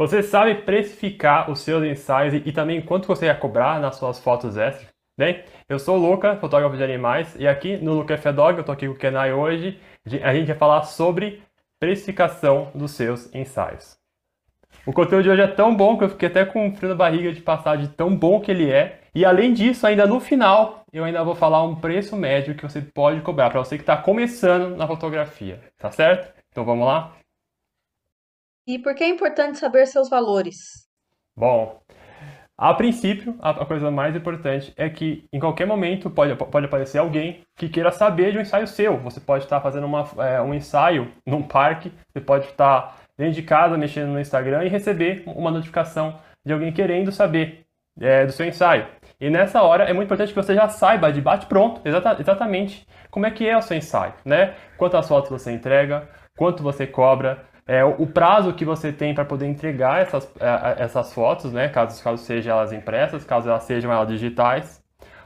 Você sabe precificar os seus ensaios e, também quanto você ia cobrar nas suas fotos extras? Bem, eu sou o Luca, fotógrafo de animais, e aqui no Luca F Dog, eu tô aqui com o Kenai hoje, a gente vai falar sobre precificação dos seus ensaios. O conteúdo de hoje é tão bom que eu fiquei até com frio na barriga de passar de tão bom que ele é. E além disso, ainda no final, eu ainda vou falar um preço médio que você pode cobrar para você que está começando na fotografia, tá certo? Então vamos lá? E por que é importante saber seus valores? Bom, a princípio, a, coisa mais importante é que em qualquer momento pode, pode aparecer alguém que queira saber de um ensaio seu. Você pode estar fazendo uma, é, um ensaio num parque, você pode estar dentro de casa mexendo no Instagram e receber uma notificação de alguém querendo saber é, do seu ensaio. E nessa hora é muito importante que você já saiba de bate-pronto exata, exatamente como é que é o seu ensaio, né? Quantas fotos você entrega, quanto você cobra, é, o prazo que você tem para poder entregar essas, é, essas fotos, né? Caso, caso sejam elas impressas, caso elas sejam elas digitais.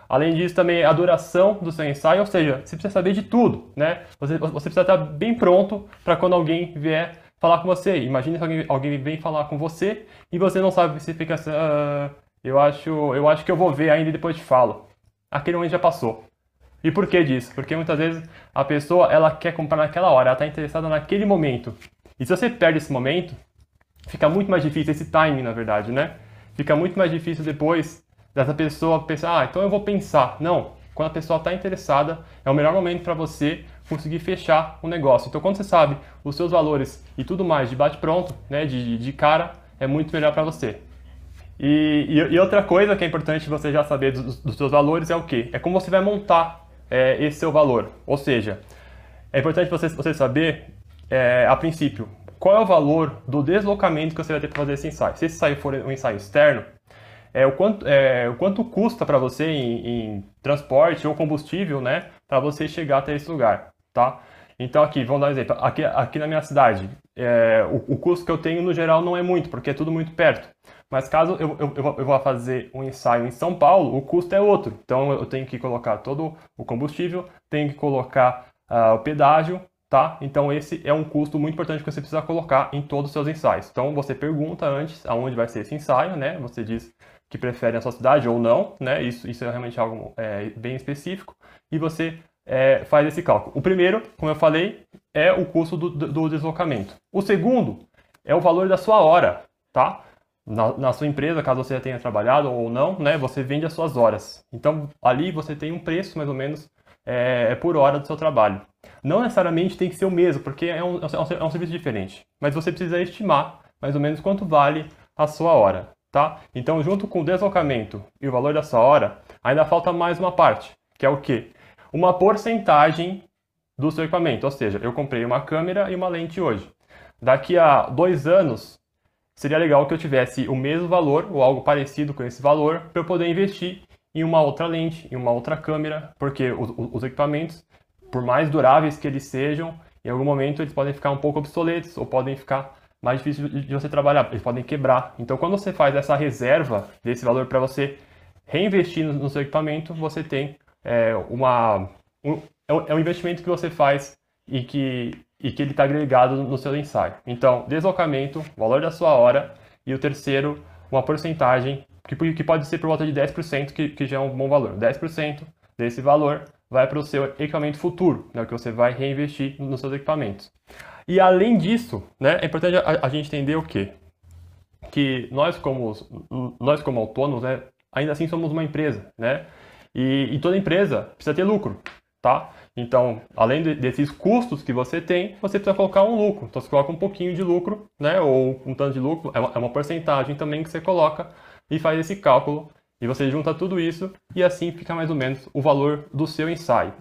Além disso, também a duração do seu ensaio, ou seja, você precisa saber de tudo, né? Você, você precisa estar bem pronto para quando alguém vier falar com você. Imagine se alguém, alguém vem falar com você e você não sabe se fica assim, ah, eu acho, eu acho que eu vou ver ainda e depois te falo. Aquele momento já passou. E por que disso? Porque muitas vezes a pessoa ela quer comprar naquela hora, ela está interessada naquele momento. E se você perde esse momento, fica muito mais difícil, esse timing, na verdade, né? Fica muito mais difícil depois dessa pessoa pensar, ah, então eu vou pensar. Não, quando a pessoa está interessada, é o melhor momento para você conseguir fechar o negócio. Então, quando você sabe os seus valores e tudo mais de bate-pronto, né, de, de cara, é muito melhor para você. E, e, e, outra coisa que é importante você já saber dos, dos seus valores é o que? É como você vai montar é, esse seu valor. Ou seja, é importante você, você saber é, a princípio, qual é o valor do deslocamento que você vai ter para fazer esse ensaio. Se esse ensaio for um ensaio externo, é, o, quanto, é, o quanto custa para você em, em, transporte ou combustível, né, para você chegar até esse lugar, tá? Então aqui, vamos dar um exemplo. Aqui, aqui na minha cidade, é, o, o, custo que eu tenho no geral não é muito, porque é tudo muito perto. Mas caso eu, eu, eu, vá fazer um ensaio em São Paulo, o custo é outro. Então eu tenho que colocar todo o combustível, tenho que colocar uh, o pedágio, tá? Então esse é um custo muito importante que você precisa colocar em todos os seus ensaios. Então você pergunta antes aonde vai ser esse ensaio, né? Você diz que prefere a sua cidade ou não, né? Isso, isso é realmente algo é, bem específico. E você é, faz esse cálculo. O primeiro, como eu falei, é o custo do, do deslocamento. O segundo é o valor da sua hora, tá? Na, na, sua empresa, caso você já tenha trabalhado ou não, né? Você vende as suas horas. Então ali você tem um preço mais ou menos é, é por hora do seu trabalho. Não necessariamente tem que ser o mesmo, porque é um, é um serviço diferente. Mas você precisa estimar mais ou menos quanto vale a sua hora, tá? Então, junto com o deslocamento e o valor da sua hora, ainda falta mais uma parte, que é o quê? Uma porcentagem do seu equipamento. Ou seja, eu comprei uma câmera e uma lente hoje. Daqui a dois anos, seria legal que eu tivesse o mesmo valor ou algo parecido com esse valor para eu poder investir em uma outra lente, em uma outra câmera, porque os, os equipamentos, por mais duráveis que eles sejam, em algum momento eles podem ficar um pouco obsoletos ou podem ficar mais difíceis de você trabalhar, eles podem quebrar. Então, quando você faz essa reserva desse valor para você reinvestir no, seu equipamento, você tem é, uma um, é, é um investimento que você faz e que e que ele está agregado no seu ensaio. Então, deslocamento, valor da sua hora e o terceiro, uma porcentagem que, que pode ser por volta de 10%, que, que já é um bom valor. 10% desse valor vai para o seu equipamento futuro, né, que você vai reinvestir nos seus equipamentos. E além disso, né, é importante a, a gente entender o quê? Que nós como, nós como autônomos, né, ainda assim somos uma empresa, né? E, e toda empresa precisa ter lucro, tá? Então, além de, desses custos que você tem, você precisa colocar um lucro. Então, você coloca um pouquinho de lucro, né? Ou um tanto de lucro, é uma, é uma porcentagem também que você coloca e faz esse cálculo e você junta tudo isso e assim fica mais ou menos o valor do seu ensaio,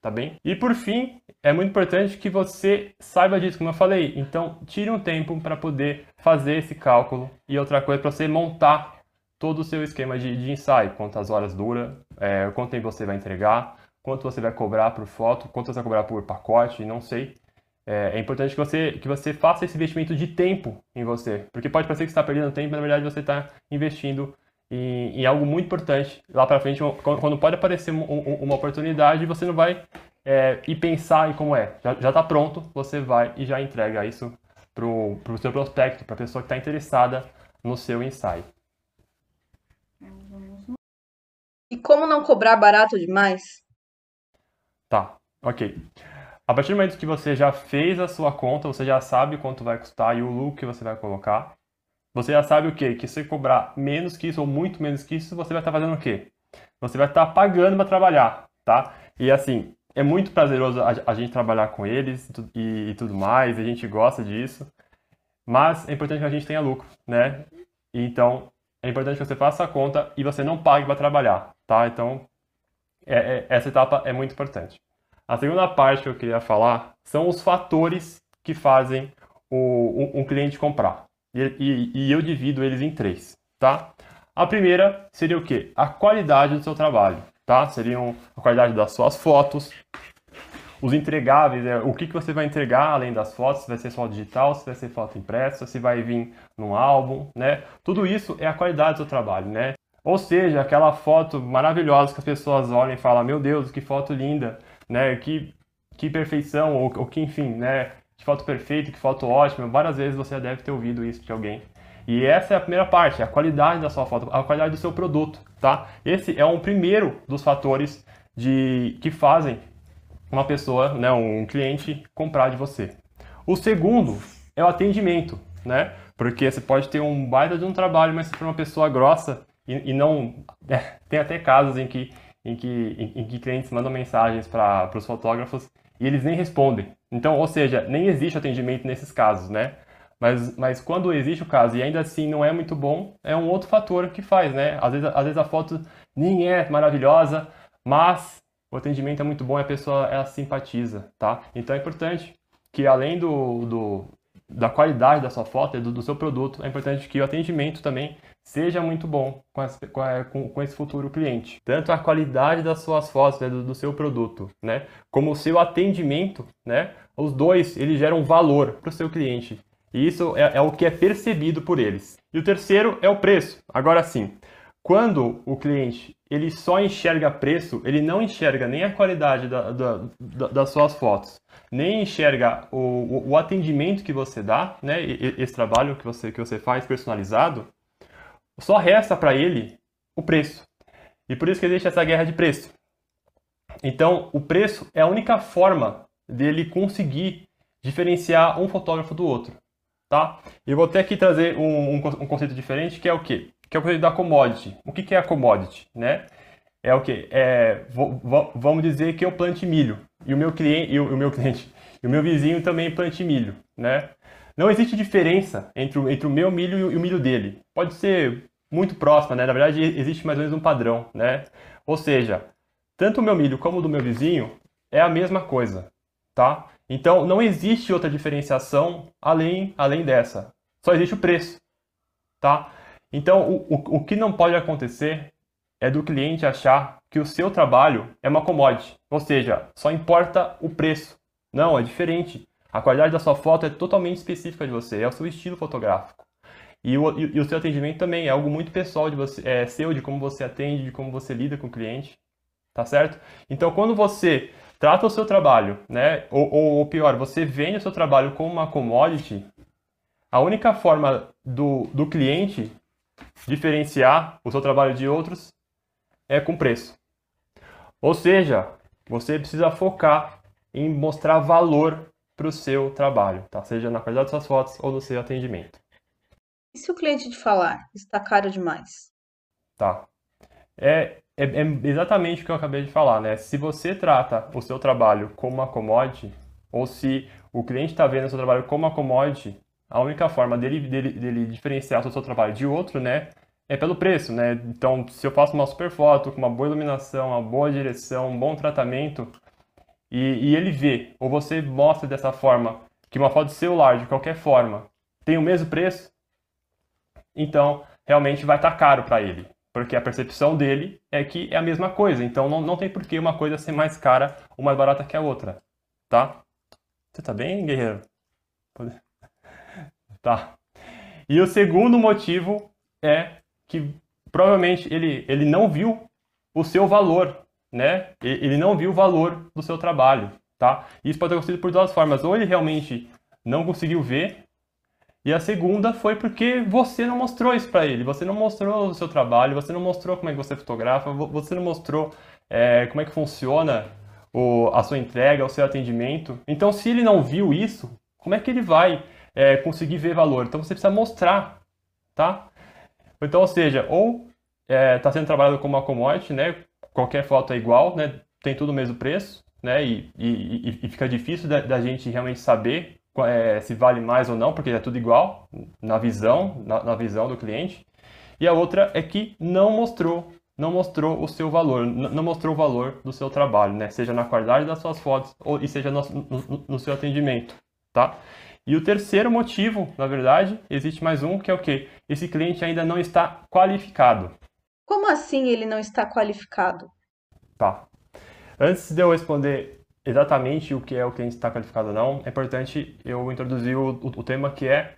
tá bem? E por fim, é muito importante que você saiba disso, como eu falei. Então, tire um tempo para poder fazer esse cálculo e outra coisa para você montar todo o seu esquema de, de ensaio, quantas horas dura, é, quanto tempo você vai entregar, quanto você vai cobrar por foto, quanto você vai cobrar por pacote, não sei. É, é, importante que você, que você faça esse investimento de tempo em você, porque pode parecer que você está perdendo tempo, mas na verdade você está investindo em, em, algo muito importante. Lá para frente, quando pode aparecer uma oportunidade, você não vai é, ir pensar em como é. Já está pronto, você vai e já entrega isso para o seu prospecto, para a pessoa que está interessada no seu ensaio. E como não cobrar barato demais? Tá, ok. A partir do momento que você já fez a sua conta, você já sabe quanto vai custar e o lucro que você vai colocar. Você já sabe o quê? Que se comprar menos que isso ou muito menos que isso, você vai estar fazendo o quê? Você vai estar pagando para trabalhar, tá? E assim, é muito prazeroso a, a gente trabalhar com eles e, e, tudo mais, a gente gosta disso. Mas é importante que a gente tenha lucro, né? Então, é importante que você faça a conta e você não pague para trabalhar, tá? Então, é, é, essa etapa é muito importante. A segunda parte que eu queria falar são os fatores que fazem o, um, um cliente comprar. E, e, e, eu divido eles em três, tá? A primeira seria o quê? A qualidade do seu trabalho, tá? Seriam a qualidade das suas fotos, os entregáveis, é, o que, que você vai entregar além das fotos, se vai ser só digital, se vai ser foto impressa, se vai vir num álbum, né? Tudo isso é a qualidade do seu trabalho, né? Ou seja, aquela foto maravilhosa que as pessoas olham e falam, meu Deus, que foto linda, né? Que, que perfeição, ou, ou que enfim, né? Que foto perfeita, que foto ótima. Várias vezes você já deve ter ouvido isso de alguém. E essa é a primeira parte, a qualidade da sua foto, a qualidade do seu produto, tá? Esse é um primeiro dos fatores de que fazem uma pessoa, né, um cliente comprar de você. O segundo é o atendimento, né? Porque você pode ter um baita de um trabalho, mas se for uma pessoa grossa e, e não é, tem até casos em que em que, em, em que clientes mandam mensagens para os fotógrafos e eles nem respondem. Então, ou seja, nem existe atendimento nesses casos, né? Mas, mas quando existe o caso e ainda assim não é muito bom, é um outro fator que faz, né? Às vezes, às vezes a foto nem é maravilhosa, mas o atendimento é muito bom e a pessoa ela simpatiza, tá? Então é importante que além do, do da qualidade da sua foto e do, do, seu produto, é importante que o atendimento também seja muito bom com, esse, com, com esse futuro cliente. Tanto a qualidade das suas fotos, né, do, do, seu produto, né, como o seu atendimento, né, os dois, eles geram valor para o seu cliente. E isso é, é o que é percebido por eles. E o terceiro é o preço. Agora sim, quando o cliente ele só enxerga preço, ele não enxerga nem a qualidade da, da, da, das suas fotos, nem enxerga o, o, o, atendimento que você dá, né, esse trabalho que você, que você faz personalizado, só resta para ele o preço. E por isso que existe essa guerra de preço. Então, o preço é a única forma dele conseguir diferenciar um fotógrafo do outro. Tá? Eu vou até aqui trazer um, um, um conceito diferente, que é o quê? Que é o conceito da commodity. O que, que é a commodity? Né? É o quê? É, vamos dizer que eu plante milho e o meu cliente, e o, meu cliente, o meu vizinho também plante milho, né? Não existe diferença entre o, entre o meu milho e o milho dele. Pode ser muito próxima, né? Na verdade, existe mais ou menos um padrão, né? Ou seja, tanto o meu milho como o do meu vizinho é a mesma coisa, tá? Então, não existe outra diferenciação além, além dessa. Só existe o preço, tá? Então, o, o, o que não pode acontecer é do cliente achar que o seu trabalho é uma commodity, ou seja, só importa o preço. Não, é diferente. A qualidade da sua foto é totalmente específica de você, é o seu estilo fotográfico. E o, e, o seu atendimento também é algo muito pessoal de você, é seu, de como você atende, de como você lida com o cliente, tá certo? Então, quando você trata o seu trabalho, né, ou, ou, ou pior, você vende o seu trabalho como uma commodity, a única forma do, do cliente diferenciar o seu trabalho de outros é com preço. Ou seja, você precisa focar em mostrar valor para o seu trabalho, tá? seja na qualidade das suas fotos ou no seu atendimento. E se o cliente te falar está caro demais? Tá. É, é, é, exatamente o que eu acabei de falar, né? Se você trata o seu trabalho como uma commodity, ou se o cliente está vendo o seu trabalho como uma commodity, a única forma dele, dele, dele diferenciar o seu trabalho de outro, né, é pelo preço, né? Então, se eu faço uma super foto com uma boa iluminação, uma boa direção, um bom tratamento, e, e ele vê, ou você mostra dessa forma, que uma foto de celular, de qualquer forma, tem o mesmo preço, então realmente vai estar tá caro para ele. Porque a percepção dele é que é a mesma coisa. Então não, não tem por que uma coisa ser mais cara ou mais barata que a outra. Tá? Você tá bem, guerreiro? Tá. E o segundo motivo é que provavelmente ele, ele não viu o seu valor, né? Ele não viu o valor do seu trabalho, tá? Isso pode acontecer por duas formas. Ou ele realmente não conseguiu ver E a segunda foi porque você não mostrou isso para ele, você não mostrou o seu trabalho, você não mostrou como é que você fotografa, você não mostrou é, como é que funciona o, a sua entrega, o seu atendimento. Então, se ele não viu isso, como é que ele vai é, conseguir ver valor? Então, você precisa mostrar, tá? Então, ou seja, ou está é, tá sendo trabalhado como uma commodity, né? Qualquer foto é igual, né? Tem tudo o mesmo preço, né? E, e, e fica difícil da, da, gente realmente saber é, se vale mais ou não, porque é tudo igual na visão, na, na visão do cliente. E a outra é que não mostrou não mostrou o seu valor, não mostrou o valor do seu trabalho, né? Seja na qualidade das suas fotos ou e seja no, no, no, seu atendimento, tá? E o terceiro motivo, na verdade, existe mais um, que é o quê? Esse cliente ainda não está qualificado. Como assim ele não está qualificado? Tá. Antes de eu responder exatamente o que é o cliente está qualificado ou não, é importante eu introduzir o, o, o tema que é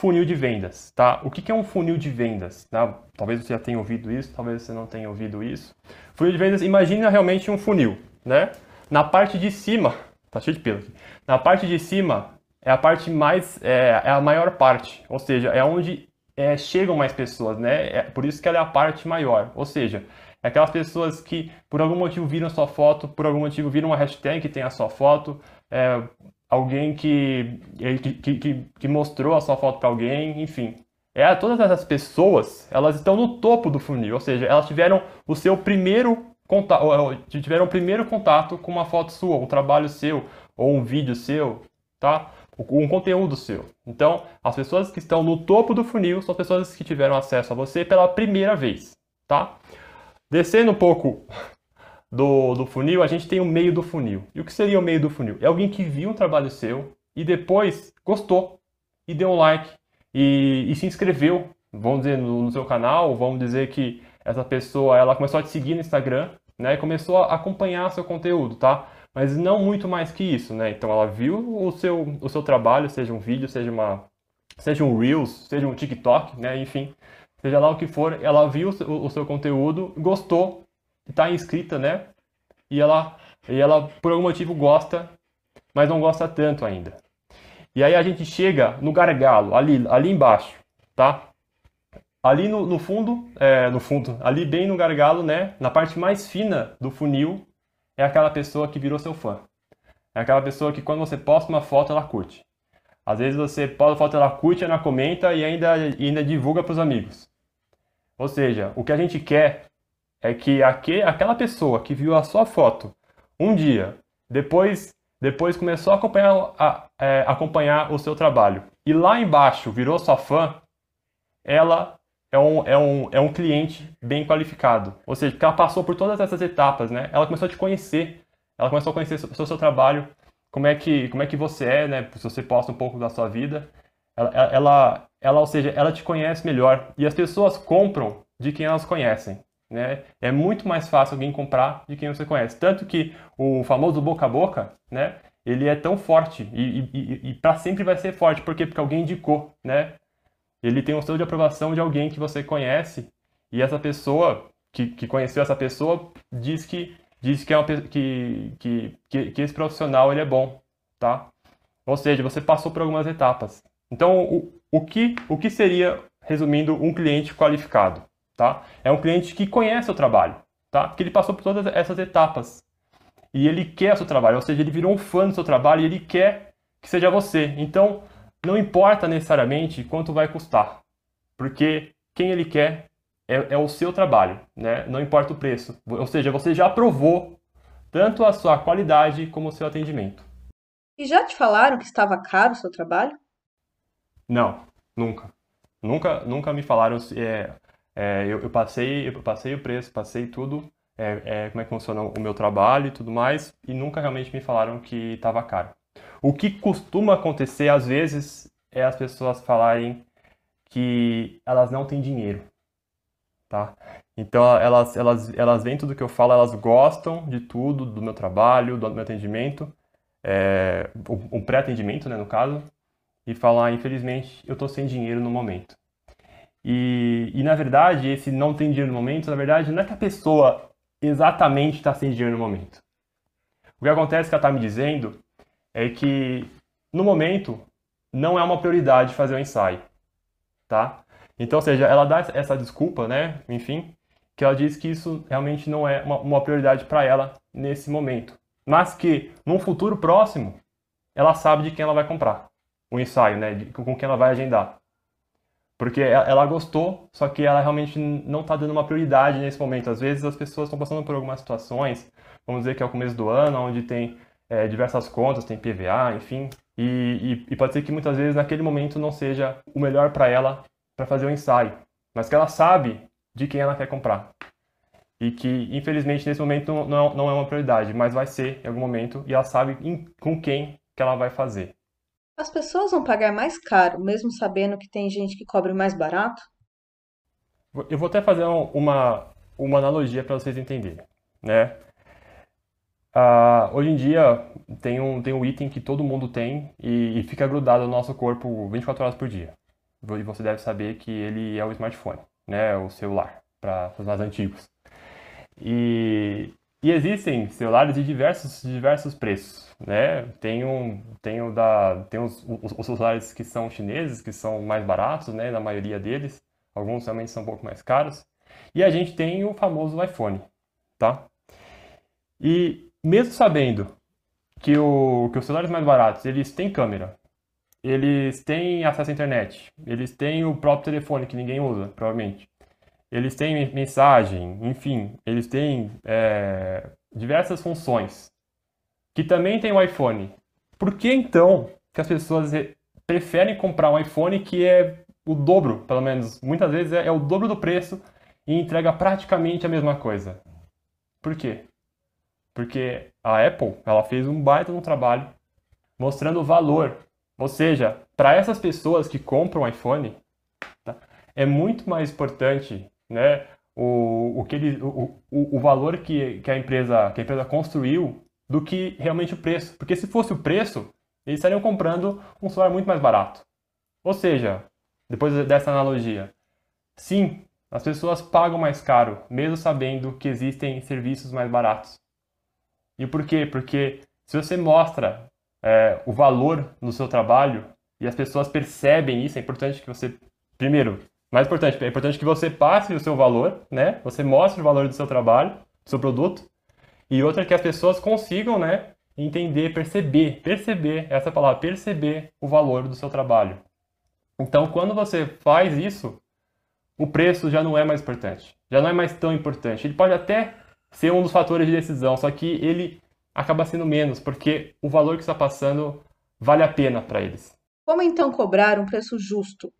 funil de vendas, tá? O que é um funil de vendas? Tá? Talvez você já tenha ouvido isso, talvez você não tenha ouvido isso. Funil de vendas, imagina realmente um funil, né? Na parte de cima, tá cheio de pelo aqui. Na parte de cima é a parte mais, é, é a maior parte, ou seja, é onde é, chegam mais pessoas, né? É por isso que ela é a parte maior, ou seja, aquelas pessoas que por algum motivo viram sua foto, por algum motivo viram uma hashtag que tem a sua foto, é, alguém que, que, que, que mostrou a sua foto para alguém, enfim. É, todas essas pessoas, elas estão no topo do funil, ou seja, elas tiveram o seu primeiro contato, tiveram o primeiro contato com uma foto sua, um trabalho seu, ou um vídeo seu, tá? Um conteúdo seu. Então, as pessoas que estão no topo do funil são pessoas que tiveram acesso a você pela primeira vez, tá? Descendo um pouco do, do funil, a gente tem o meio do funil. E o que seria o meio do funil? É alguém que viu um trabalho seu e depois gostou e deu um like e, e se inscreveu, vamos dizer, no, no, seu canal, vamos dizer que essa pessoa ela começou a te seguir no Instagram, né, e começou a acompanhar seu conteúdo, tá? Mas não muito mais que isso, né? Então ela viu o seu, o seu trabalho, seja um vídeo, seja uma seja um Reels, seja um TikTok, né? Enfim, seja lá o que for, ela viu o, seu conteúdo, gostou está inscrita, né? E ela, e ela, por algum motivo, gosta, mas não gosta tanto ainda. E aí a gente chega no gargalo, ali, ali embaixo, tá? Ali no, no fundo, é, no fundo, ali bem no gargalo, né? Na parte mais fina do funil, é aquela pessoa que virou seu fã. É aquela pessoa que quando você posta uma foto, ela curte. Às vezes você posta a foto, ela curte, ela comenta e ainda, e ainda divulga para os amigos. Ou seja, o que a gente quer é que aquele, aquela pessoa que viu a sua foto um dia, depois, depois começou a acompanhar, a, é, acompanhar o seu trabalho e lá embaixo virou sua fã, ela é um, é, um, é um cliente bem qualificado. Ou seja, porque ela passou por todas essas etapas, né? Ela começou a te conhecer, ela começou a conhecer o seu, seu trabalho, como é, que, como é que você é, né? Se você posta um pouco da sua vida. Ela, ela, ela, ou seja, ela te conhece melhor. E as pessoas compram de quem elas conhecem. Né? É muito mais fácil alguém comprar de quem você conhece. Tanto que o famoso boca a boca, né? Ele é tão forte e, e, e para sempre vai ser forte. Por quê? Porque alguém indicou, né? Ele tem o selo de aprovação de alguém que você conhece e essa pessoa que, que conheceu essa pessoa diz que diz que, é uma, que, que, que esse profissional ele é bom, tá? Ou seja, você passou por algumas etapas. Então, o, o, que, o que seria, resumindo, um cliente qualificado? tá? É um cliente que conhece o trabalho, tá? Porque ele passou por todas essas etapas. E ele quer o seu trabalho, ou seja, ele virou um fã do seu trabalho e ele quer que seja você. Então, não importa necessariamente quanto vai custar, porque quem ele quer é, é o seu trabalho, né? Não importa o preço. Ou seja, você já provou tanto a sua qualidade como o seu atendimento. E já te falaram que estava caro o seu trabalho? Não, nunca. Nunca, nunca me falaram. É, é, eu, eu, passei, eu passei o preço, passei tudo, é, é, como é que funciona o meu trabalho e tudo mais, e nunca realmente me falaram que estava caro. O que costuma acontecer às vezes é as pessoas falarem que elas não têm dinheiro, tá? Então elas, elas, elas veem tudo que eu falo, elas gostam de tudo, do meu trabalho, do meu atendimento, é, um pré-atendimento, né, no caso, e falar, infelizmente, eu estou sem dinheiro no momento. E, e na verdade, esse não tem dinheiro no momento, na verdade, não é que a pessoa exatamente está sem dinheiro no momento. O que acontece que ela está me dizendo é que no momento não é uma prioridade fazer o ensaio, tá? Então, ou seja, ela dá essa desculpa, né? Enfim, que ela diz que isso realmente não é uma, uma prioridade para ela nesse momento, mas que num futuro próximo ela sabe de quem ela vai comprar o ensaio, né? Com quem ela vai agendar. Porque ela gostou, só que ela realmente não está dando uma prioridade nesse momento. Às vezes as pessoas estão passando por algumas situações, vamos dizer que é o começo do ano, onde tem é, diversas contas, tem PVA, enfim, e, e, e, pode ser que muitas vezes naquele momento não seja o melhor para ela para fazer o ensaio, mas que ela sabe de quem ela quer comprar. E que, infelizmente, nesse momento não, não é uma prioridade, mas vai ser em algum momento e ela sabe com quem que ela vai fazer. As pessoas vão pagar mais caro, mesmo sabendo que tem gente que cobre mais barato? Eu vou até fazer uma, uma analogia para vocês entenderem, né? Uh, hoje em dia tem um, tem um item que todo mundo tem e, e, fica grudado no nosso corpo 24 horas por dia. E você deve saber que ele é o smartphone, né? O celular, para os mais antigos. E, e existem celulares de diversos, diversos preços, né? Tem, um, tem, da, tem os, os, os, celulares que são chineses, que são mais baratos, né? Na maioria deles. Alguns realmente são um pouco mais caros. E a gente tem o famoso iPhone, tá? E mesmo sabendo que, o, que os celulares mais baratos, eles têm câmera, eles têm acesso à internet, eles têm o próprio telefone que ninguém usa, provavelmente eles têm mensagem, enfim, eles têm é, diversas funções, que também tem o iPhone. Por que então que as pessoas preferem comprar um iPhone que é o dobro, pelo menos, muitas vezes é, é o dobro do preço e entrega praticamente a mesma coisa? Por quê? Porque a Apple, ela fez um baita no trabalho mostrando o valor. Ou seja, para essas pessoas que compram iPhone, tá, é muito mais importante né, o, o, que ele, o, o, o valor que, que, a empresa, que a empresa construiu do que realmente o preço. Porque se fosse o preço, eles estariam comprando um celular muito mais barato. Ou seja, depois dessa analogia, sim, as pessoas pagam mais caro, mesmo sabendo que existem serviços mais baratos. E por quê? Porque se você mostra é, o valor no seu trabalho e as pessoas percebem isso, é importante que você, primeiro, mais importante, é importante que você passe o seu valor, né? Você mostre o valor do seu trabalho, do seu produto. E outra é que as pessoas consigam, né? Entender, perceber, perceber, essa palavra, perceber o valor do seu trabalho. Então, quando você faz isso, o preço já não é mais importante. Já não é mais tão importante. Ele pode até ser um dos fatores de decisão, só que ele acaba sendo menos, porque o valor que está passando vale a pena para eles. Como então cobrar um preço justo?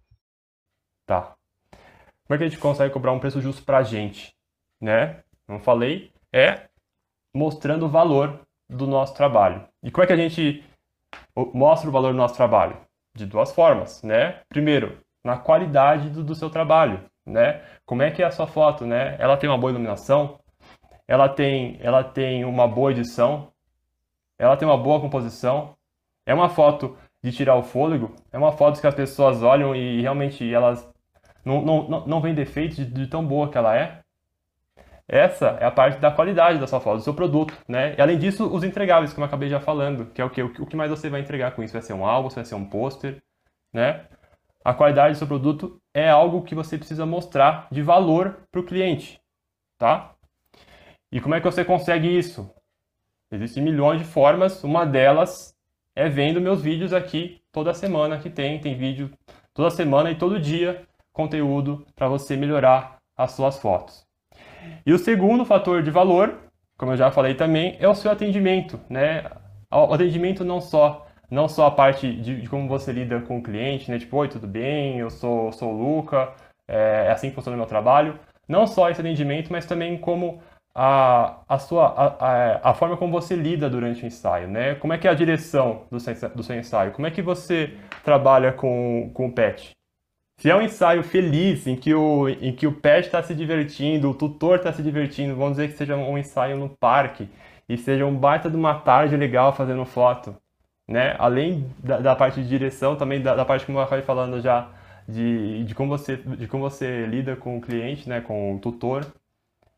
Tá. Como é que a gente consegue cobrar um preço justo para a gente? Né? Não falei, é mostrando o valor do nosso trabalho. E como é que a gente mostra o valor do nosso trabalho? De duas formas, né? Primeiro, na qualidade do, do seu trabalho, né? Como é que é a sua foto, né? Ela tem uma boa iluminação, ela tem, ela tem uma boa edição, ela tem uma boa composição, é uma foto de tirar o fôlego, é uma foto que as pessoas olham e realmente elas não, não, não vem defeitos de, de tão boa que ela é. Essa é a parte da qualidade da sua foto, do seu produto, né? E além disso, os entregáveis, como eu acabei já falando, que é o que o que mais você vai entregar com isso? Vai ser um álbum, vai ser um pôster, né? A qualidade do seu produto é algo que você precisa mostrar de valor para o cliente, tá? E como é que você consegue isso? Existem milhões de formas, uma delas é vendo meus vídeos aqui toda semana que tem, tem vídeo toda semana e todo dia conteúdo para você melhorar as suas fotos. E o segundo fator de valor, como eu já falei também, é o seu atendimento, né? O atendimento não só não só a parte de, de como você lida com o cliente, né? Tipo, oi, tudo bem? Eu sou, sou o Luca, é, é assim que funciona o meu trabalho. Não só esse atendimento, mas também como a, a, sua, a, a, forma como você lida durante o ensaio, né? Como é que é a direção do seu, do seu ensaio? Como é que você trabalha com, com o pet? Se é um ensaio feliz, em que o, em que o pet está se divertindo, o tutor está se divertindo, vamos dizer que seja um ensaio no parque, e seja um baita de uma tarde legal fazendo foto, né? Além da, da parte de direção, também da, da parte como eu acabei falando já, de, de, como você, de como você lida com o cliente, né? Com o tutor.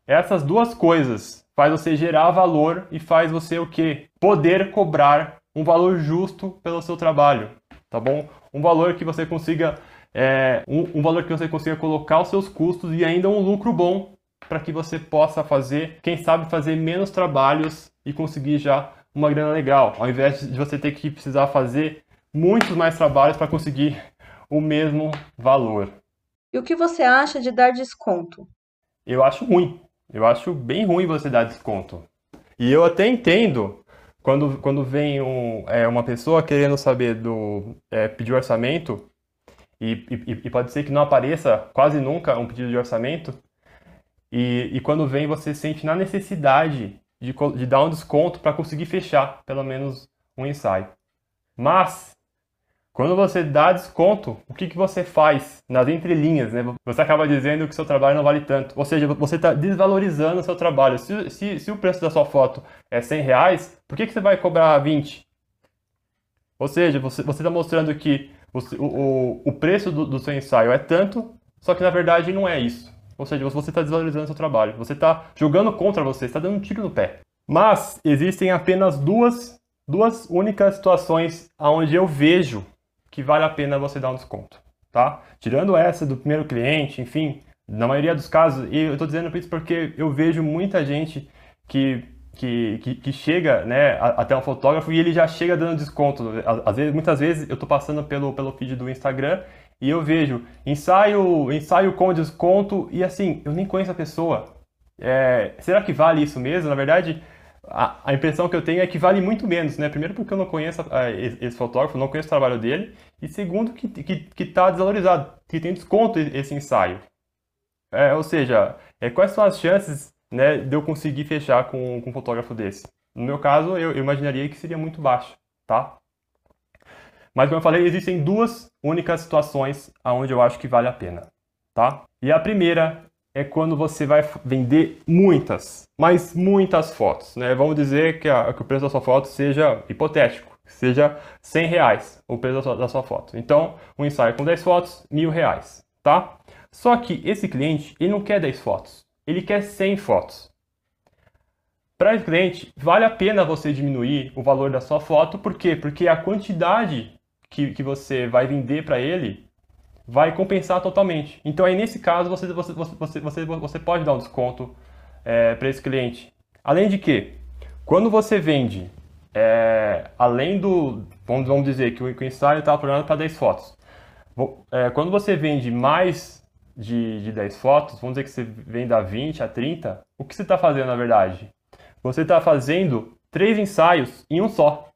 Essas duas coisas faz você gerar valor e faz você o quê? Poder cobrar um valor justo pelo seu trabalho tá bom? Um valor que você consiga é, um, um valor que você consiga colocar os seus custos e ainda um lucro bom para que você possa fazer, quem sabe, fazer menos trabalhos e conseguir já uma grana legal, ao invés de você ter que precisar fazer muitos mais trabalhos para conseguir o mesmo valor. E o que você acha de dar desconto? Eu acho ruim. Eu acho bem ruim você dar desconto. E eu até entendo quando, quando vem um, é, uma pessoa querendo saber do é, pedir orçamento e, e, e, pode ser que não apareça quase nunca um pedido de orçamento e, e quando vem você sente na necessidade de, de dar um desconto para conseguir fechar pelo menos um ensaio. Mas quando você dá desconto, o que, que você faz nas entrelinhas? Né? Você acaba dizendo que seu trabalho não vale tanto. Ou seja, você está desvalorizando o seu trabalho. Se, se, se, o preço da sua foto é 100 reais, por que, que você vai cobrar 20? Ou seja, você está mostrando que o, o, o, preço do, do, seu ensaio é tanto, só que na verdade não é isso. Ou seja, você está desvalorizando seu trabalho. Você está jogando contra você, está dando um tiro no pé. Mas existem apenas duas, duas únicas situações onde eu vejo que vale a pena você dar um desconto, tá? Tirando essa do primeiro cliente, enfim, na maioria dos casos, e eu estou dizendo isso porque eu vejo muita gente que, que, que, que chega né, até um fotógrafo e ele já chega dando desconto. Às vezes, muitas vezes eu estou passando pelo, pelo feed do Instagram e eu vejo ensaio, ensaio com desconto e assim, eu nem conheço a pessoa. É, será que vale isso mesmo? Na verdade, a, a, impressão que eu tenho é que vale muito menos, né? Primeiro porque eu não conheço uh, esse, esse, fotógrafo, não conheço o trabalho dele, e segundo que está que, que tá desvalorizado, que tem desconto esse ensaio. É, ou seja, é, quais são as chances né, de eu conseguir fechar com, com um fotógrafo desse? No meu caso, eu, eu imaginaria que seria muito baixo, tá? Mas como eu falei, existem duas únicas situações onde eu acho que vale a pena, tá? E a primeira é quando você vai vender muitas, mas muitas fotos. Né? Vamos dizer que, a, que, o preço da sua foto seja hipotético, seja 100 reais o preço da sua, da sua foto. Então, um ensaio com 10 fotos, mil reais, tá? Só que esse cliente, ele não quer 10 fotos, ele quer 100 fotos. Para esse cliente, vale a pena você diminuir o valor da sua foto, por quê? Porque a quantidade que, que você vai vender para ele vai compensar totalmente. Então aí nesse caso você, você, você, você, você pode dar um desconto é, para esse cliente. Além de que, quando você vende, é, além do, vamos, vamos dizer que o, ensaio está programado para 10 fotos. É, quando você vende mais de, de 10 fotos, vamos dizer que você vende a 20, a 30, o que você está fazendo na verdade? Você está fazendo três ensaios em um só.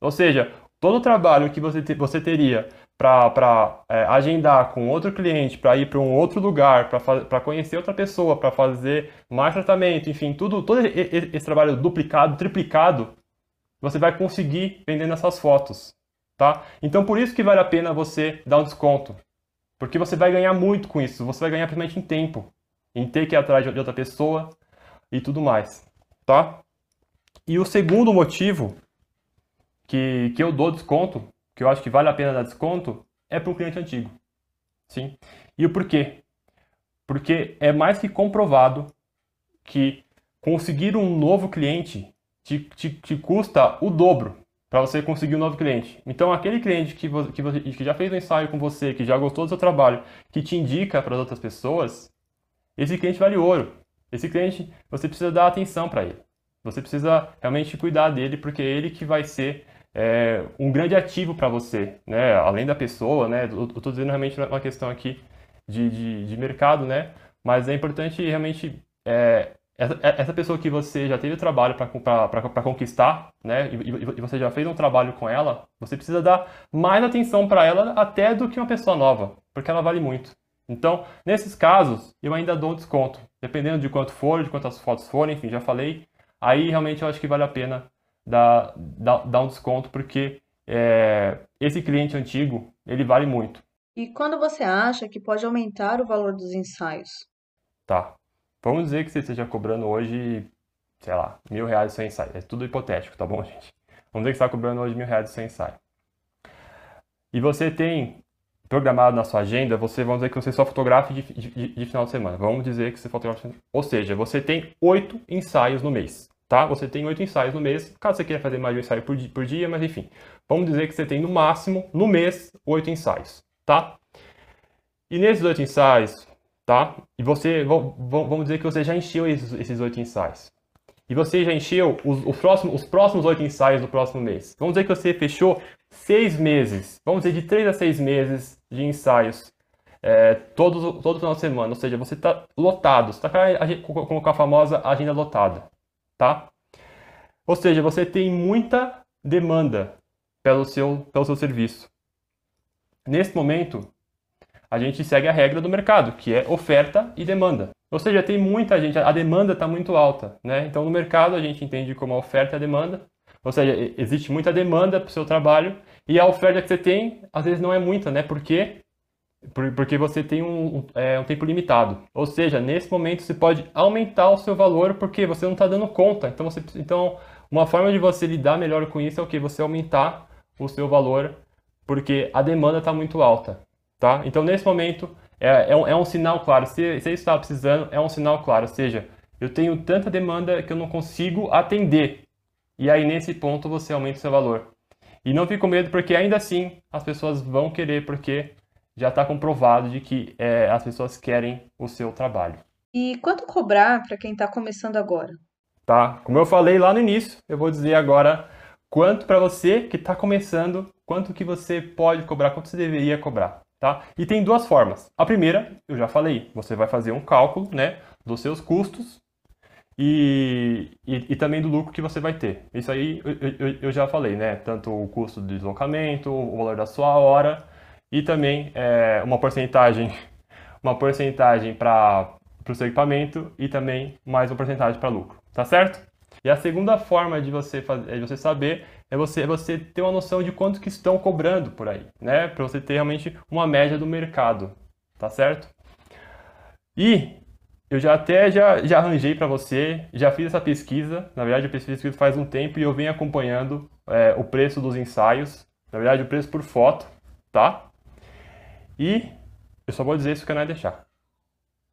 Ou seja, todo o trabalho que você, te, você teria para é, agendar com outro cliente, para ir para um outro lugar, para conhecer outra pessoa, para fazer mais tratamento, enfim, tudo, todo esse trabalho duplicado, triplicado, você vai conseguir vendendo essas fotos, tá? Então por isso que vale a pena você dar um desconto, porque você vai ganhar muito com isso, você vai ganhar principalmente em tempo, em ter que ir atrás de outra pessoa e tudo mais, tá? E o segundo motivo que, que eu dou desconto que eu acho que vale a pena dar desconto é para um cliente antigo. Sim. E o porquê? Porque é mais que comprovado que conseguir um novo cliente te, te, te custa o dobro para você conseguir um novo cliente. Então, aquele cliente que, você, que, você, que já fez um ensaio com você, que já gostou do seu trabalho, que te indica para as outras pessoas, esse cliente vale ouro. Esse cliente, você precisa dar atenção para ele. Você precisa realmente cuidar dele, porque é ele que vai ser é, um grande ativo para você, né? Além da pessoa, né? Eu estou dizendo realmente uma questão aqui de, de, de, mercado, né? Mas é importante realmente é, essa, essa, pessoa que você já teve trabalho para conquistar, né? E, e, você já fez um trabalho com ela, você precisa dar mais atenção para ela até do que uma pessoa nova, porque ela vale muito. Então, nesses casos, eu ainda dou um desconto, dependendo de quanto for, de quantas fotos forem, enfim, já falei. Aí realmente eu acho que vale a pena dar, dar, dar um desconto, porque é, esse cliente antigo, ele vale muito. E quando você acha que pode aumentar o valor dos ensaios? Tá. Vamos dizer que você esteja cobrando hoje, sei lá, mil reais seu ensaio. É tudo hipotético, tá bom, gente? Vamos dizer que você está cobrando hoje mil reais seu ensaio. E você tem programado na sua agenda, você vamos dizer que você só fotografe de, de, de final de semana. Vamos dizer que você fotografa. Ou seja, você tem oito ensaios no mês tá? Você tem oito ensaios no mês, caso você queira fazer mais de um ensaio por por dia, mas enfim, Vamos dizer que você tem no máximo, no mês, oito ensaios, tá? E nesses oito ensaios, tá? E você, vamos dizer que você já encheu esses oito ensaios. E você já encheu os, os próximos os próximos oito ensaios do próximo mês. Vamos dizer que você fechou seis meses, vamos dizer de três a seis meses de ensaios é, todo, todo final de semana. Ou seja, você está lotado, você está com a famosa agenda lotada, tá? Ou seja, você tem muita demanda pelo seu, pelo seu serviço. Nesse momento, a gente segue a regra do mercado, que é oferta e demanda. Ou seja, tem muita gente, a demanda está muito alta, né? Então, no mercado, a gente entende como a oferta e a demanda. Ou seja, existe muita demanda para o seu trabalho e a oferta que você tem, às vezes, não é muita, né? Porque porque você tem um, é, um, tempo limitado. Ou seja, nesse momento você pode aumentar o seu valor porque você não está dando conta. Então, você, então, uma forma de você lidar melhor com isso é o que? Você aumentar o seu valor porque a demanda está muito alta. Tá? Então, nesse momento, é, é, um, é um sinal claro. Se, se está precisando, é um sinal claro. Ou seja, eu tenho tanta demanda que eu não consigo atender. E aí, nesse ponto, você aumenta o seu valor. E não fique com medo, porque ainda assim as pessoas vão querer, porque já está comprovado de que é, as pessoas querem o seu trabalho. E quanto cobrar para quem está começando agora? Tá, como eu falei lá no início, eu vou dizer agora quanto para você que está começando, quanto que você pode cobrar, quanto você deveria cobrar, tá? E tem duas formas. A primeira, eu já falei, você vai fazer um cálculo, né, dos seus custos e, e, e, também do lucro que você vai ter. Isso aí eu, eu, eu, já falei, né? Tanto o custo do deslocamento, o valor da sua hora e também é, uma porcentagem uma porcentagem para o seu equipamento e também mais uma porcentagem para lucro, tá certo? E a segunda forma de você, fazer, de você saber é você, é você ter uma noção de quanto que estão cobrando por aí, né? Para você ter realmente uma média do mercado, tá certo? E eu já até já, já arranjei para você, já fiz essa pesquisa, na verdade eu fiz pesquisa faz um tempo e eu venho acompanhando é, o preço dos ensaios, na verdade o preço por foto, tá? E eu só vou dizer isso que não é deixar.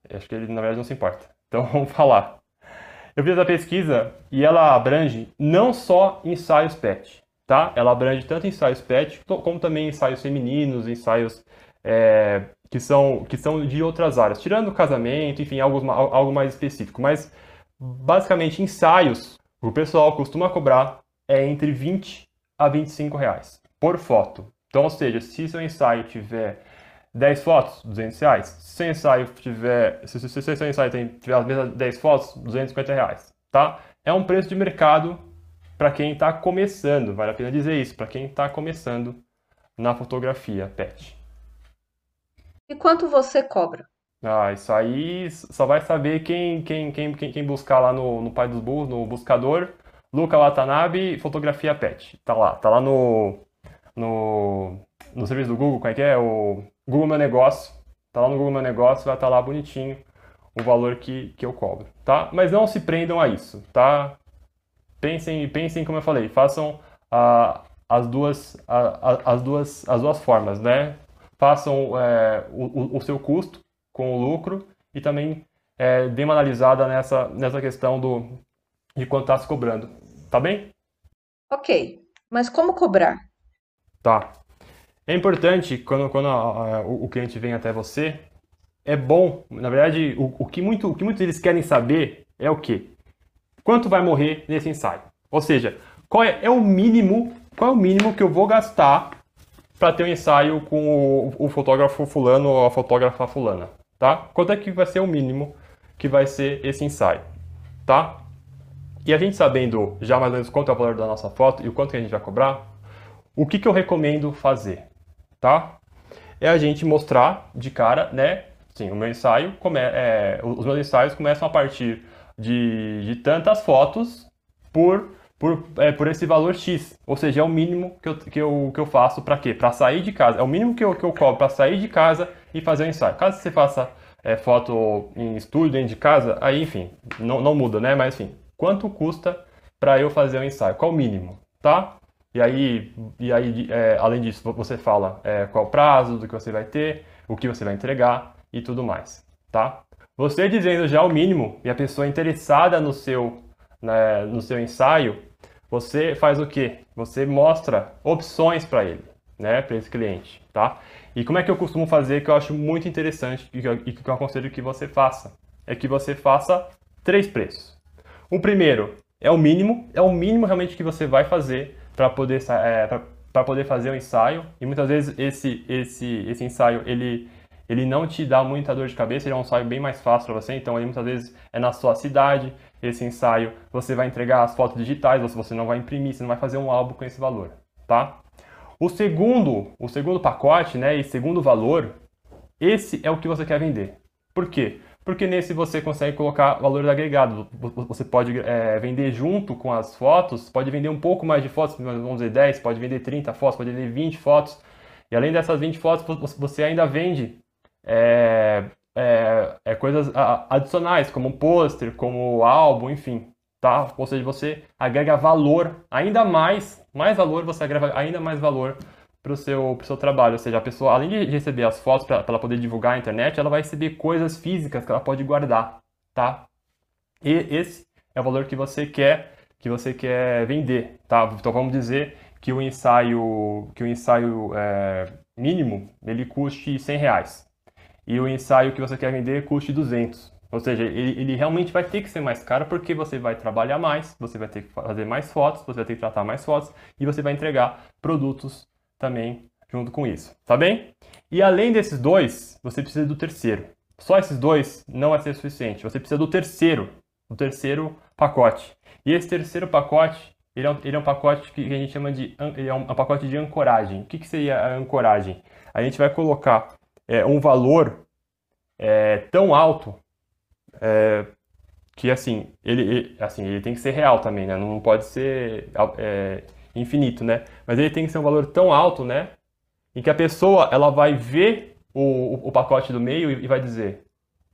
Eu acho que ele, na verdade, não se importa. Então, vamos falar. Eu fiz a pesquisa e ela abrange não só ensaios PET, tá? Ela abrange tanto ensaios PET como também ensaios femininos, ensaios é, que, são, que são de outras áreas, tirando casamento, enfim, algo, algo mais específico. Mas, basicamente, ensaios, o pessoal costuma cobrar é entre 20 a 25 reais por foto. Então, ou seja, se seu ensaio tiver 10 fotos, 200 reais. Se seu ensaio tiver, se, se, se seu ensaio tem, tiver as mesmas 10 fotos, 250 reais, tá? É um preço de mercado para quem está começando, vale a pena dizer isso, para quem está começando na fotografia PET. E quanto você cobra? Ah, isso aí só vai saber quem, quem, quem, quem, quem buscar lá no, no Pai dos Burros, no buscador, Luca Watanabe, fotografia PET. Tá lá, tá lá no, no, no serviço do Google, como é que é? O Google Meu Negócio, tá lá no Google Meu Negócio, vai estar tá lá bonitinho o valor que, que eu cobro, tá? Mas não se prendam a isso, tá? Pensem, pensem como eu falei, façam a, as, duas, as, duas, as duas formas, né? Façam é, o, o seu custo com o lucro e também é, dê uma analisada nessa, nessa questão do, de quanto está se cobrando, tá bem? Ok, mas como cobrar? Tá. É importante quando, quando a, a, o, o, cliente vem até você, é bom, na verdade, o, o, que muito, o que muitos eles querem saber é o quê? Quanto vai morrer nesse ensaio? Ou seja, qual é, é o mínimo, qual é o mínimo que eu vou gastar para ter um ensaio com o, o, fotógrafo fulano ou a fotógrafa fulana, tá? Quanto é que vai ser o mínimo que vai ser esse ensaio, tá? E a gente sabendo já mais ou menos quanto é o valor da nossa foto e o quanto que a gente vai cobrar, o que, que eu recomendo fazer? Tá? É a gente mostrar de cara, né? Sim, o meu ensaio, come, é, os meus ensaios começam a partir de, de tantas fotos por, por, é, por esse valor X. Ou seja, é o mínimo que eu, que eu, que eu faço para quê? Para sair de casa. É o mínimo que eu, que eu cobro para sair de casa e fazer o ensaio. Caso você faça é, foto em estúdio dentro de casa, aí enfim, não, não muda, né? Mas enfim, quanto custa para eu fazer o ensaio? Qual o mínimo, tá? E aí, e aí é, além disso, você fala é, qual o prazo do que você vai ter, o que você vai entregar e tudo mais, tá? Você dizendo já o mínimo e a pessoa interessada no seu, né, no seu ensaio, você faz o quê? Você mostra opções para ele, né, para esse cliente, tá? E como é que eu costumo fazer que eu acho muito interessante e que eu, que eu aconselho que você faça? É que você faça três preços. O primeiro é o mínimo, é o mínimo realmente que você vai fazer para poder é, para poder fazer o ensaio. E muitas vezes esse esse esse ensaio ele ele não te dá muita dor de cabeça, ele é um ensaio bem mais fácil para você, então ele muitas vezes é na sua cidade, esse ensaio você vai entregar as fotos digitais, você não vai imprimir, você não vai fazer um álbum com esse valor, tá? O segundo, o segundo pacote, né, e segundo valor, esse é o que você quer vender. Por quê? Porque nesse você consegue colocar valor agregado. Você pode é, vender junto com as fotos, pode vender um pouco mais de fotos, vamos dizer 10, pode vender 30 fotos, pode vender 20 fotos. E além dessas 20 fotos, você ainda vende é, é, é coisas adicionais, como pôster, como álbum, enfim. Tá? Ou seja, você agrega valor ainda mais, mais valor, você agrega ainda mais valor para o seu, seu trabalho. Ou seja, a pessoa, além de receber as fotos para ela poder divulgar na internet, ela vai receber coisas físicas que ela pode guardar. Tá? E esse é o valor que você quer que você quer vender, tá? Então vamos dizer que o ensaio que o ensaio é, mínimo ele custe 100 reais e o ensaio que você quer vender custe 200. Ou seja, ele, ele, realmente vai ter que ser mais caro porque você vai trabalhar mais, você vai ter que fazer mais fotos, você vai ter que tratar mais fotos e você vai entregar produtos também junto com isso, tá bem? E além desses dois, você precisa do terceiro. Só esses dois não vai ser suficiente. Você precisa do terceiro, do terceiro pacote. E esse terceiro pacote, ele é um, ele é um pacote que a gente chama de ele é um, um pacote de ancoragem. O que, que seria a ancoragem? A gente vai colocar é, um valor é, tão alto é, que assim ele, ele, assim ele tem que ser real também, né? Não pode ser é, infinito, né? Mas ele tem que ser um valor tão alto, né? Em que a pessoa ela vai ver o, o, pacote do meio e, vai dizer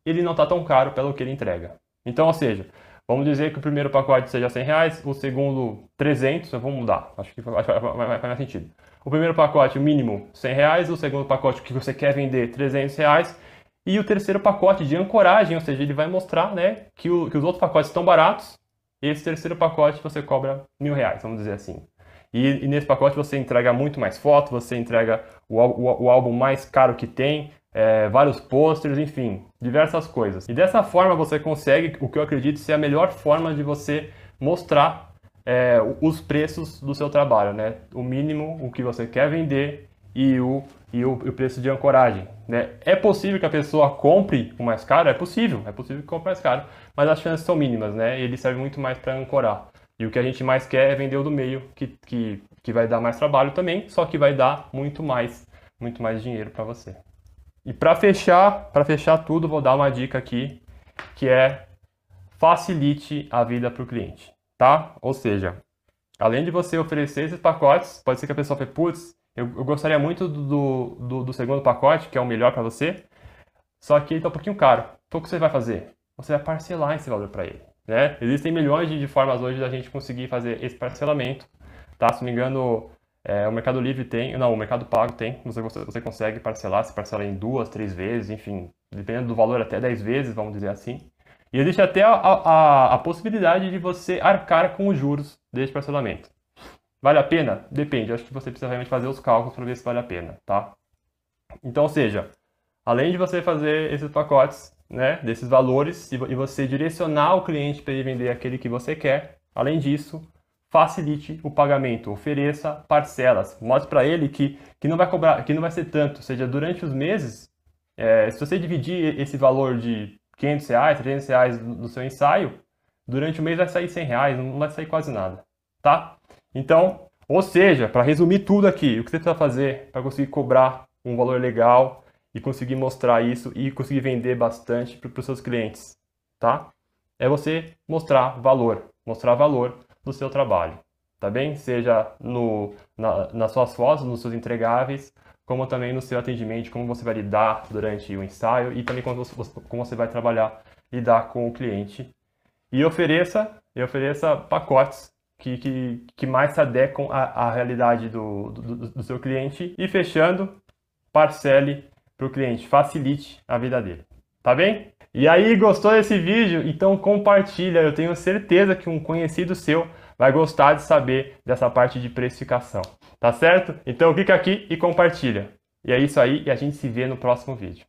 ele não está tão caro pelo que ele entrega. Então, ou seja, vamos dizer que o primeiro pacote seja 100 reais, o segundo 300, vamos mudar, acho que vai mais sentido. O primeiro pacote, o mínimo 100 reais, o segundo pacote que você quer vender 300 reais e o terceiro pacote de ancoragem, ou seja, ele vai mostrar né, que, o, que os outros pacotes estão baratos e esse terceiro pacote você cobra mil reais, vamos dizer assim. E, e, nesse pacote você entrega muito mais fotos, você entrega o, o, o álbum mais caro que tem, é, vários posters, enfim, diversas coisas. E dessa forma você consegue o que eu acredito ser a melhor forma de você mostrar é, os preços do seu trabalho, né? O mínimo, o que você quer vender e o, e o, o preço de ancoragem. Né? É possível que a pessoa compre o mais caro? É possível, é possível que compre mais caro, mas as chances são mínimas, né? Ele serve muito mais para ancorar. E o que a gente mais quer é vender o do meio, que, que, que vai dar mais trabalho também, só que vai dar muito mais, muito mais dinheiro para você. E para fechar, para fechar tudo, vou dar uma dica aqui, que é facilite a vida para o cliente, tá? Ou seja, além de você oferecer esses pacotes, pode ser que a pessoa fale, putz, eu, eu gostaria muito do, do, do, segundo pacote, que é o melhor para você, só que ele está um pouquinho caro. Então o que você vai fazer? Você vai parcelar esse valor para ele. Né? Existem milhões de, formas hoje da gente conseguir fazer esse parcelamento. Tá? Se não me engano, é, o Mercado Livre tem, não, o Mercado Pago tem, você, você, você consegue parcelar, se parcela em duas, três vezes, enfim, dependendo do valor, até dez vezes, vamos dizer assim. E existe até a, a, a possibilidade de você arcar com os juros desse parcelamento. Vale a pena? Depende, acho que você precisa realmente fazer os cálculos para ver se vale a pena, tá? Então, ou seja, além de você fazer esses pacotes, né, desses valores e você direcionar o cliente para ele vender aquele que você quer. Além disso, facilite o pagamento, ofereça parcelas, mostre para ele que, que não vai cobrar, que não vai ser tanto, ou seja, durante os meses, é, se você dividir esse valor de 500 reais, 300 reais do seu ensaio, durante o mês vai sair 100 reais, não vai sair quase nada, tá? Então, ou seja, para resumir tudo aqui, o que você precisa fazer para conseguir cobrar um valor legal e conseguir mostrar isso e conseguir vender bastante para os seus clientes, tá? É você mostrar valor, mostrar valor no seu trabalho, tá bem? Seja no, na, nas suas fotos, nos seus entregáveis, como também no seu atendimento, como você vai lidar durante o ensaio e também como você, como você vai trabalhar, lidar com o cliente. E ofereça, e ofereça pacotes que, que, que mais se adequam à, à realidade do, do, do seu cliente. E fechando, parcele para o cliente, facilite a vida dele. Tá bem? E aí, gostou desse vídeo? Então compartilha, eu tenho certeza que um conhecido seu vai gostar de saber dessa parte de precificação. Tá certo? Então clica aqui e compartilha. E é isso aí e a gente se vê no próximo vídeo.